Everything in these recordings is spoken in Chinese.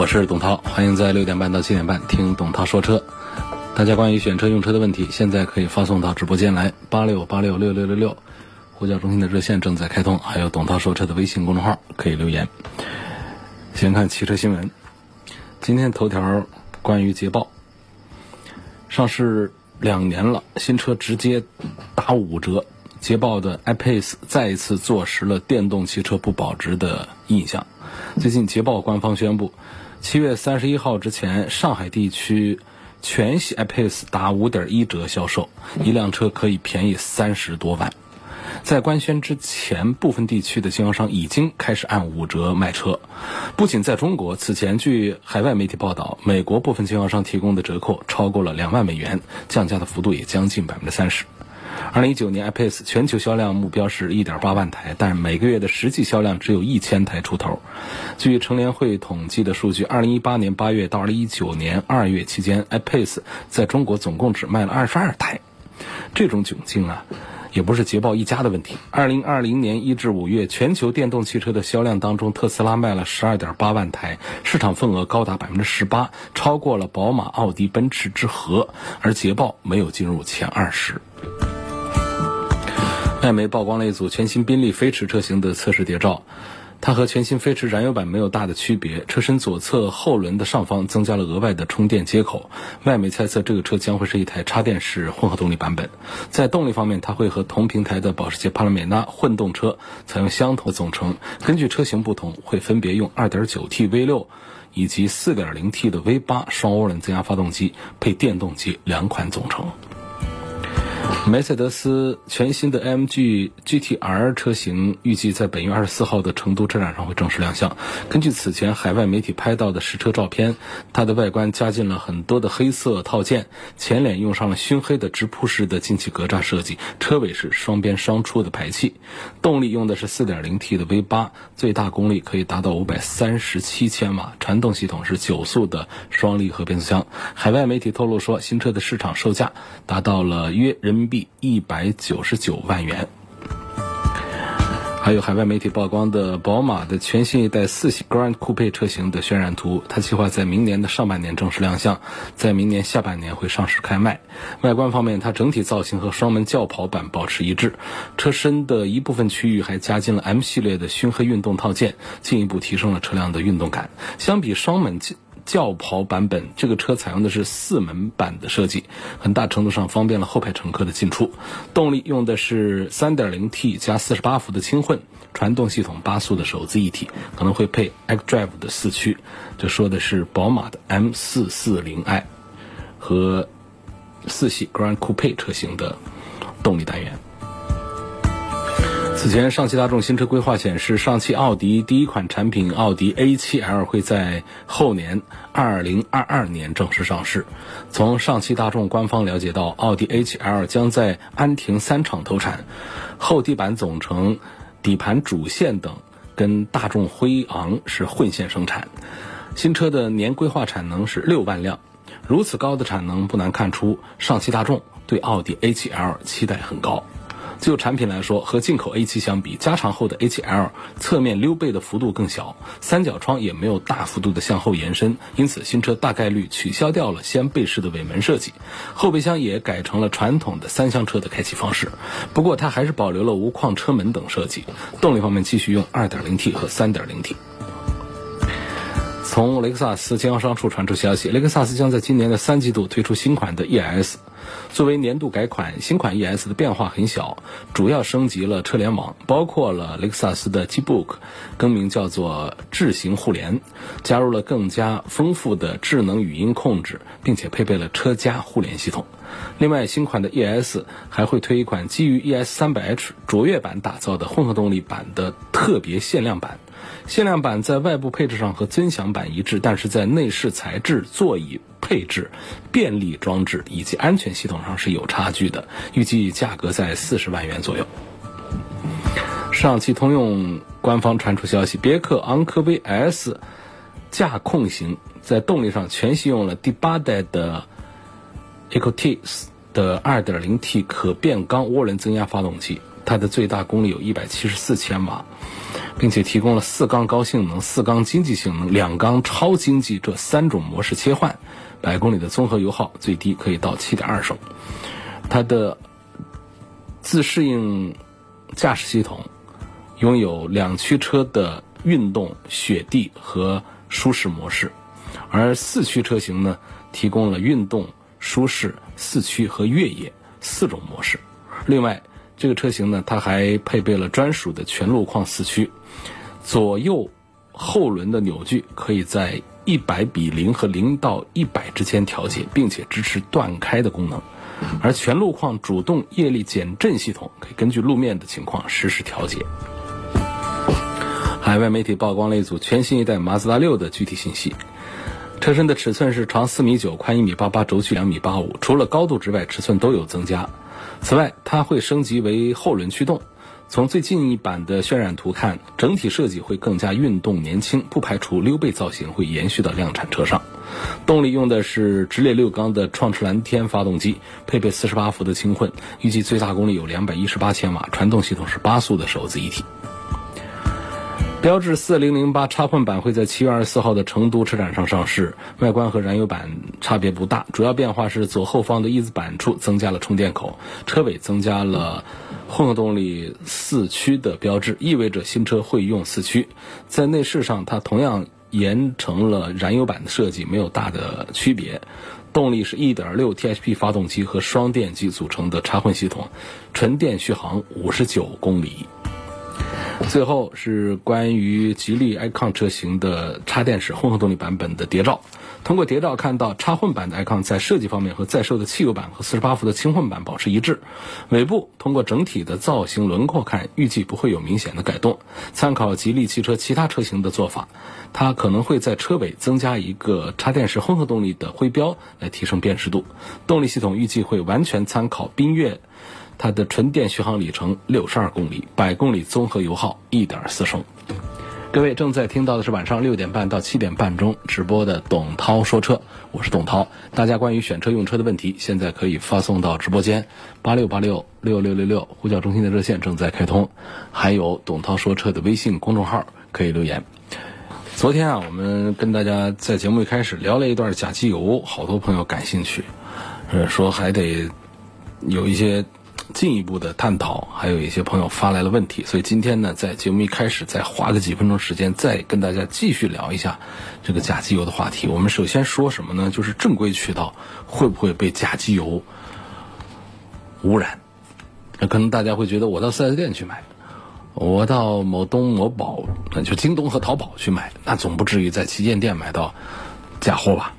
我是董涛，欢迎在六点半到七点半听董涛说车。大家关于选车用车的问题，现在可以发送到直播间来，八六八六六六六六，呼叫中心的热线正在开通，还有董涛说车的微信公众号可以留言。先看汽车新闻，今天头条关于捷豹，上市两年了，新车直接打五折，捷豹的 iPace 再一次坐实了电动汽车不保值的印象。最近，捷豹官方宣布，七月三十一号之前，上海地区全系 iPace 打五点一折销售，一辆车可以便宜三十多万。在官宣之前，部分地区的经销商已经开始按五折卖车。不仅在中国，此前据海外媒体报道，美国部分经销商提供的折扣超过了两万美元，降价的幅度也将近百分之三十。二零一九年，iPace 全球销量目标是一点八万台，但是每个月的实际销量只有一千台出头。据乘联会统计的数据，二零一八年八月到二零一九年二月期间，iPace 在中国总共只卖了二十二台。这种窘境啊，也不是捷豹一家的问题。二零二零年一至五月，全球电动汽车的销量当中，特斯拉卖了十二点八万台，市场份额高达百分之十八，超过了宝马、奥迪、奔驰之和，而捷豹没有进入前二十。外媒曝光了一组全新宾利飞驰车型的测试谍照，它和全新飞驰燃油版没有大的区别。车身左侧后轮的上方增加了额外的充电接口。外媒猜测这个车将会是一台插电式混合动力版本。在动力方面，它会和同平台的保时捷帕拉梅拉混动车采用相同的总成。根据车型不同，会分别用 2.9T V6 以及 4.0T 的 V8 双涡轮增压发动机配电动机两款总成。梅赛德斯全新的 M G G T R 车型预计在本月二十四号的成都车展上会正式亮相。根据此前海外媒体拍到的实车照片，它的外观加进了很多的黑色套件，前脸用上了熏黑的直瀑式的进气格栅设计，车尾是双边双出的排气。动力用的是 4.0T 的 V8，最大功率可以达到537千瓦，传动系统是九速的双离合变速箱。海外媒体透露说，新车的市场售价达到了约人民币。一百九十九万元。还有海外媒体曝光的宝马的全新一代四系 Grand Coupe 车型的渲染图，它计划在明年的上半年正式亮相，在明年下半年会上市开卖。外观方面，它整体造型和双门轿跑版保持一致，车身的一部分区域还加进了 M 系列的熏黑运动套件，进一步提升了车辆的运动感。相比双门轿跑版本，这个车采用的是四门版的设计，很大程度上方便了后排乘客的进出。动力用的是 3.0T 加48伏的轻混，传动系统八速的手自一体，可能会配 xDrive 的四驱。这说的是宝马的 M440i 和四系 Grand Coupe 车型的动力单元。此前，上汽大众新车规划显示，上汽奥迪第一款产品奥迪 A7L 会在后年2022年正式上市。从上汽大众官方了解到，奥迪 A7L 将在安亭三厂投产，后地板总成、底盘主线等跟大众辉昂是混线生产。新车的年规划产能是六万辆，如此高的产能，不难看出上汽大众对奥迪 A7L 期待很高。就产品来说，和进口 A7 相比，加长后的 A7L 侧面溜背的幅度更小，三角窗也没有大幅度的向后延伸，因此新车大概率取消掉了掀背式的尾门设计，后备箱也改成了传统的三厢车的开启方式。不过它还是保留了无框车门等设计。动力方面继续用 2.0T 和 3.0T。从雷克萨斯经销商处传出消息，雷克萨斯将在今年的三季度推出新款的 ES。作为年度改款，新款 ES 的变化很小，主要升级了车联网，包括了雷克萨斯的 GBook，更名叫做智行互联，加入了更加丰富的智能语音控制，并且配备了车家互联系统。另外，新款的 ES 还会推一款基于 ES 300h 卓越版打造的混合动力版的特别限量版。限量版在外部配置上和尊享版一致，但是在内饰材质、座椅配置、便利装置以及安全系统上是有差距的，预计价格在四十万元左右。上汽通用官方传出消息，别克昂科威 S 驾控型在动力上全系用了第八代的 EcoTex 的 2.0T 可变缸涡轮增压发动机，它的最大功率有一百七十四千瓦，并且提供了四缸高性能、四缸经济性能、两缸超经济这三种模式切换，百公里的综合油耗最低可以到七点二升。它的自适应驾驶系统拥有两驱车的运动、雪地和舒适模式，而四驱车型呢，提供了运动。舒适、四驱和越野四种模式。另外，这个车型呢，它还配备了专属的全路况四驱，左右后轮的扭矩可以在一百比零和零到一百之间调节，并且支持断开的功能。而全路况主动液力减震系统可以根据路面的情况实时调节。海外媒体曝光了一组全新一代马自达六的具体信息。车身的尺寸是长四米九，宽一米八八，轴距两米八五。除了高度之外，尺寸都有增加。此外，它会升级为后轮驱动。从最近一版的渲染图看，整体设计会更加运动年轻，不排除溜背造型会延续到量产车上。动力用的是直列六缸的创驰蓝天发动机，配备四十八伏的轻混，预计最大功率有两百一十八千瓦，传动系统是八速的手自一体。标致四零零八插混版会在七月二十四号的成都车展上上市，外观和燃油版差别不大，主要变化是左后方的翼子板处增加了充电口，车尾增加了混合动力四驱的标志，意味着新车会用四驱。在内饰上，它同样沿承了燃油版的设计，没有大的区别。动力是一点六 T H P 发动机和双电机组成的插混系统，纯电续航五十九公里。最后是关于吉利 icon 车型的插电式混合动力版本的谍照。通过谍照看到，插混版的 icon 在设计方面和在售的汽油版和四十八伏的轻混版保持一致。尾部通过整体的造型轮廓看，预计不会有明显的改动。参考吉利汽车其他车型的做法，它可能会在车尾增加一个插电式混合动力的徽标，来提升辨识度。动力系统预计会完全参考缤越。它的纯电续航里程六十二公里，百公里综合油耗一点四升。各位正在听到的是晚上六点半到七点半钟直播的董涛说车，我是董涛。大家关于选车用车的问题，现在可以发送到直播间八六八六六六六六呼叫中心的热线正在开通，还有董涛说车的微信公众号可以留言。昨天啊，我们跟大家在节目一开始聊了一段假机油，好多朋友感兴趣，呃，说还得有一些。进一步的探讨，还有一些朋友发来了问题，所以今天呢，在节目一开始再花个几分钟时间，再跟大家继续聊一下这个假机油的话题。我们首先说什么呢？就是正规渠道会不会被假机油污染？那可能大家会觉得，我到四 S 店去买，我到某东某宝，那就京东和淘宝去买，那总不至于在旗舰店买到假货吧？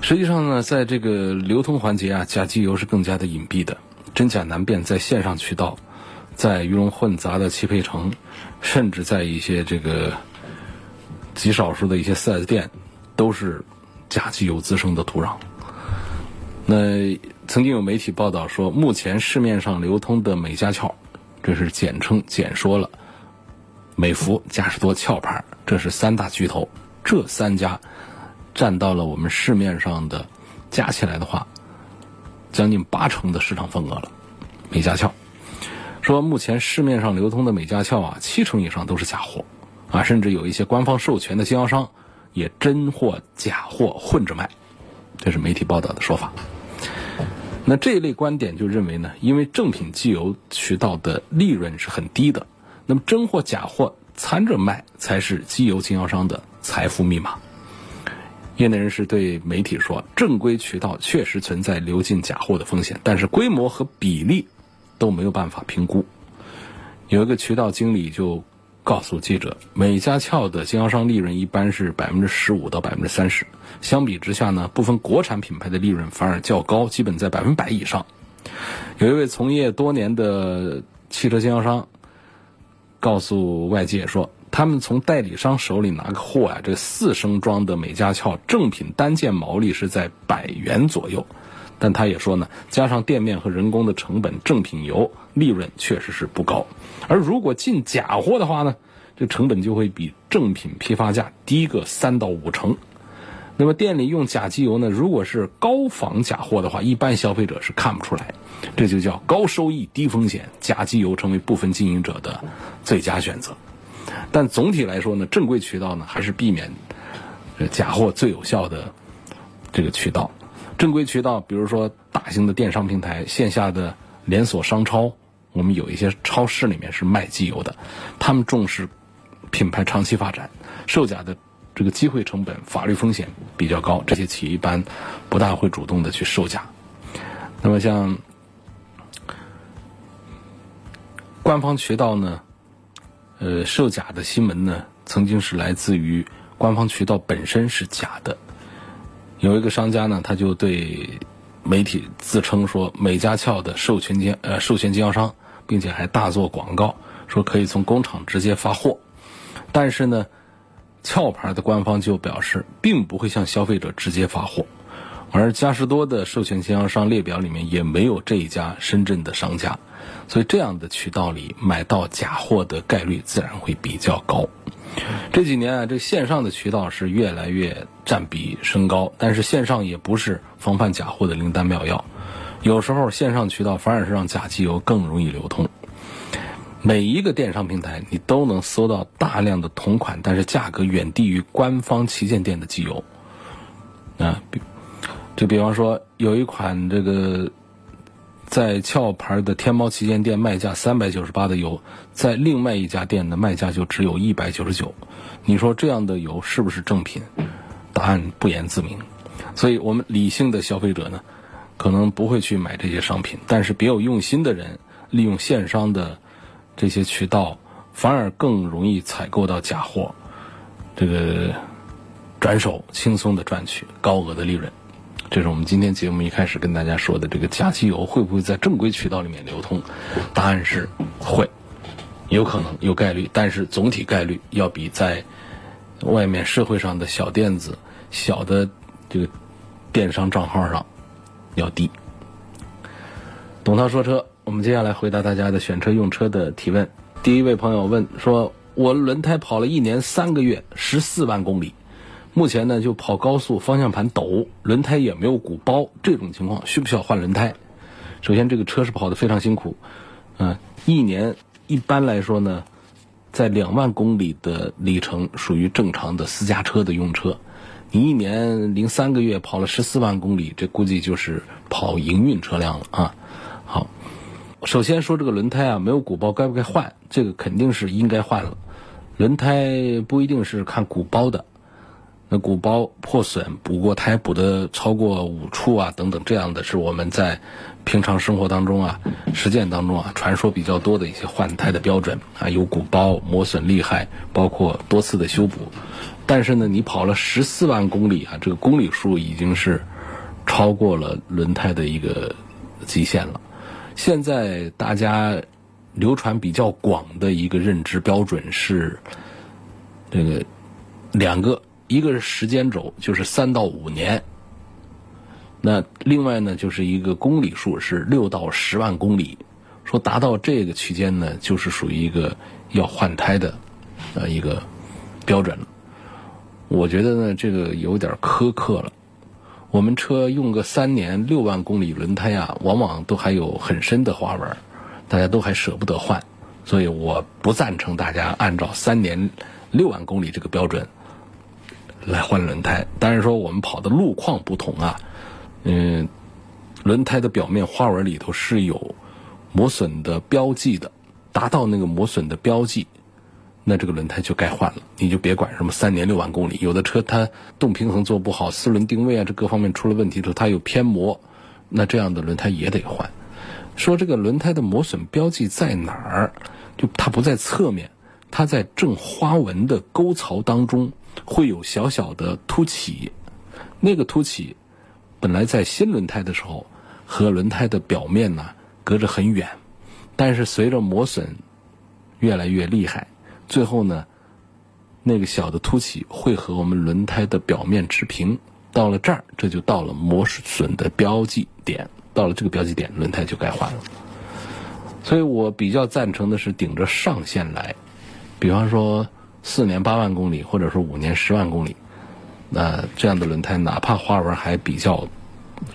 实际上呢，在这个流通环节啊，假机油是更加的隐蔽的。真假难辨，在线上渠道，在鱼龙混杂的汽配城，甚至在一些这个极少数的一些四 S 店，都是假机油滋生的土壤。那曾经有媒体报道说，目前市面上流通的美加壳，这是简称简说了，美孚、嘉实多、壳牌，这是三大巨头，这三家占到了我们市面上的加起来的话。将近八成的市场份额了，美加壳说，目前市面上流通的美加壳啊，七成以上都是假货，啊，甚至有一些官方授权的经销商也真货假货混着卖，这是媒体报道的说法。那这一类观点就认为呢，因为正品机油渠道的利润是很低的，那么真货假货掺着卖才是机油经销商的财富密码。业内人士对媒体说：“正规渠道确实存在流进假货的风险，但是规模和比例都没有办法评估。”有一个渠道经理就告诉记者：“美加壳的经销商利润一般是百分之十五到百分之三十，相比之下呢，部分国产品牌的利润反而较高，基本在百分百以上。”有一位从业多年的汽车经销商告诉外界说：“他们从代理商手里拿个货啊，这四升装的美加壳正品单件毛利是在百元左右，但他也说呢，加上店面和人工的成本，正品油利润确实是不高。而如果进假货的话呢，这成本就会比正品批发价低个三到五成。那么店里用假机油呢，如果是高仿假货的话，一般消费者是看不出来，这就叫高收益低风险，假机油成为部分经营者的最佳选择。但总体来说呢，正规渠道呢还是避免假货最有效的这个渠道。正规渠道，比如说大型的电商平台、线下的连锁商超，我们有一些超市里面是卖机油的，他们重视品牌长期发展，售假的这个机会成本、法律风险比较高，这些企业一般不大会主动的去售假。那么像官方渠道呢？呃，售假的新闻呢，曾经是来自于官方渠道本身是假的。有一个商家呢，他就对媒体自称说美加壳的授权经呃授权经销商，并且还大做广告，说可以从工厂直接发货。但是呢，壳牌的官方就表示，并不会向消费者直接发货。而嘉实多的授权经销商列表里面也没有这一家深圳的商家。所以这样的渠道里买到假货的概率自然会比较高。这几年啊，这线上的渠道是越来越占比升高，但是线上也不是防范假货的灵丹妙药。有时候线上渠道反而是让假机油更容易流通。每一个电商平台你都能搜到大量的同款，但是价格远低于官方旗舰店的机油。啊，比就比方说有一款这个。在壳牌的天猫旗舰店卖价三百九十八的油，在另外一家店的卖价就只有一百九十九。你说这样的油是不是正品？答案不言自明。所以我们理性的消费者呢，可能不会去买这些商品，但是别有用心的人利用线商的这些渠道，反而更容易采购到假货，这个转手轻松的赚取高额的利润。这是我们今天节目一开始跟大家说的，这个假机油会不会在正规渠道里面流通？答案是会，有可能有概率，但是总体概率要比在外面社会上的小店子、小的这个电商账号上要低。董涛说车，我们接下来回答大家的选车用车的提问。第一位朋友问说：“我轮胎跑了一年三个月，十四万公里。”目前呢，就跑高速，方向盘抖，轮胎也没有鼓包，这种情况需不需要换轮胎？首先，这个车是跑得非常辛苦，嗯，一年一般来说呢，在两万公里的里程属于正常的私家车的用车。你一年零三个月跑了十四万公里，这估计就是跑营运车辆了啊。好，首先说这个轮胎啊，没有鼓包，该不该换？这个肯定是应该换了。轮胎不一定是看鼓包的。那鼓包破损，补过胎补的超过五处啊，等等，这样的是我们在平常生活当中啊、实践当中啊，传说比较多的一些换胎的标准啊，有鼓包磨损厉害，包括多次的修补。但是呢，你跑了十四万公里啊，这个公里数已经是超过了轮胎的一个极限了。现在大家流传比较广的一个认知标准是这个两个。一个是时间轴，就是三到五年。那另外呢，就是一个公里数是六到十万公里。说达到这个区间呢，就是属于一个要换胎的呃一个标准了。我觉得呢，这个有点苛刻了。我们车用个三年六万公里轮胎啊，往往都还有很深的花纹，大家都还舍不得换。所以我不赞成大家按照三年六万公里这个标准。来换轮胎，但是说我们跑的路况不同啊，嗯，轮胎的表面花纹里头是有磨损的标记的，达到那个磨损的标记，那这个轮胎就该换了。你就别管什么三年六万公里，有的车它动平衡做不好，四轮定位啊这各方面出了问题之后，它有偏磨，那这样的轮胎也得换。说这个轮胎的磨损标记在哪儿？就它不在侧面，它在正花纹的沟槽当中。会有小小的凸起，那个凸起本来在新轮胎的时候和轮胎的表面呢隔着很远，但是随着磨损越来越厉害，最后呢那个小的凸起会和我们轮胎的表面持平，到了这儿，这就到了磨损的标记点，到了这个标记点，轮胎就该换了。所以我比较赞成的是顶着上限来，比方说四年八万公里，或者说五年十万公里，那这样的轮胎哪怕花纹还比较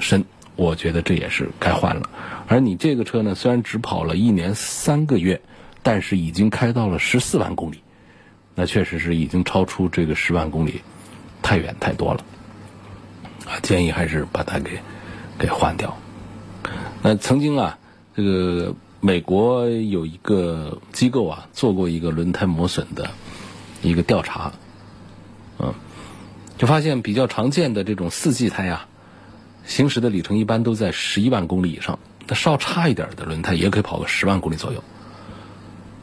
深，我觉得这也是该换了。而你这个车呢，虽然只跑了一年三个月，但是已经开到了十四万公里，那确实是已经超出这个十万公里太远太多了啊！建议还是把它给给换掉。那曾经啊，这个。美国有一个机构啊，做过一个轮胎磨损的一个调查，嗯，就发现比较常见的这种四季胎啊，行驶的里程一般都在十一万公里以上，那稍差一点的轮胎也可以跑个十万公里左右。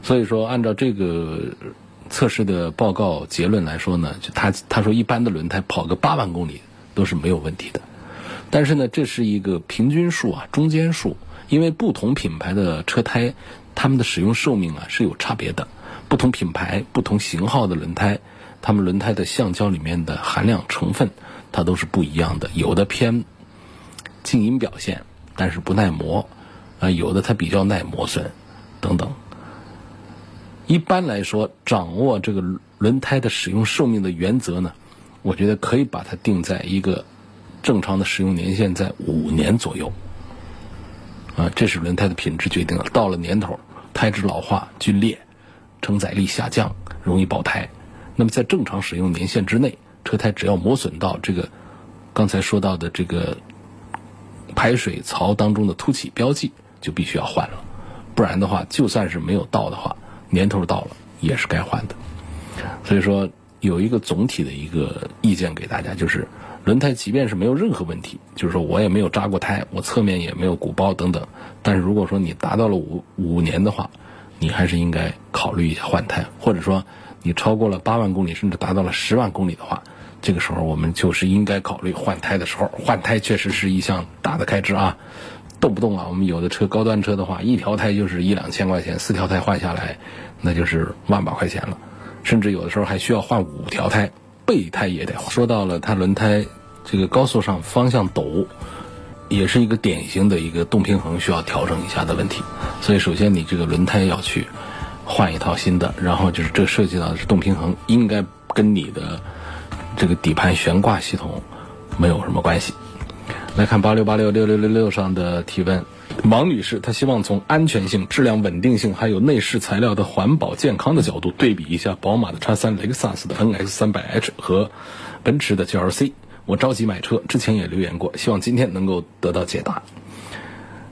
所以说，按照这个测试的报告结论来说呢，就他他说一般的轮胎跑个八万公里都是没有问题的，但是呢，这是一个平均数啊，中间数。因为不同品牌的车胎，它们的使用寿命啊是有差别的。不同品牌、不同型号的轮胎，它们轮胎的橡胶里面的含量成分，它都是不一样的。有的偏静音表现，但是不耐磨啊；有的它比较耐磨损等等。一般来说，掌握这个轮胎的使用寿命的原则呢，我觉得可以把它定在一个正常的使用年限在五年左右。啊，这是轮胎的品质决定了。到了年头，胎质老化、龟裂，承载力下降，容易爆胎。那么在正常使用年限之内，车胎只要磨损到这个刚才说到的这个排水槽当中的凸起标记，就必须要换了。不然的话，就算是没有到的话，年头到了也是该换的。所以说，有一个总体的一个意见给大家，就是。轮胎即便是没有任何问题，就是说我也没有扎过胎，我侧面也没有鼓包等等，但是如果说你达到了五五年的话，你还是应该考虑一下换胎，或者说你超过了八万公里，甚至达到了十万公里的话，这个时候我们就是应该考虑换胎的时候。换胎确实是一项大的开支啊，动不动啊，我们有的车高端车的话，一条胎就是一两千块钱，四条胎换下来，那就是万把块钱了，甚至有的时候还需要换五条胎。备胎也得换。说到了它轮胎这个高速上方向抖，也是一个典型的一个动平衡需要调整一下的问题。所以首先你这个轮胎要去换一套新的，然后就是这涉及到的是动平衡，应该跟你的这个底盘悬挂系统没有什么关系。来看八六八六六六六六上的提问。王女士，她希望从安全性、质量稳定性，还有内饰材料的环保健康的角度对比一下宝马的叉三、雷克萨斯的 NX 三百 H 和奔驰的 GLC。我着急买车，之前也留言过，希望今天能够得到解答。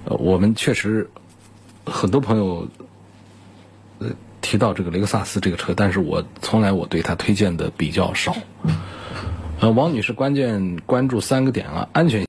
呃，我们确实很多朋友提到这个雷克萨斯这个车，但是我从来我对它推荐的比较少。呃，王女士关键关注三个点啊，安全。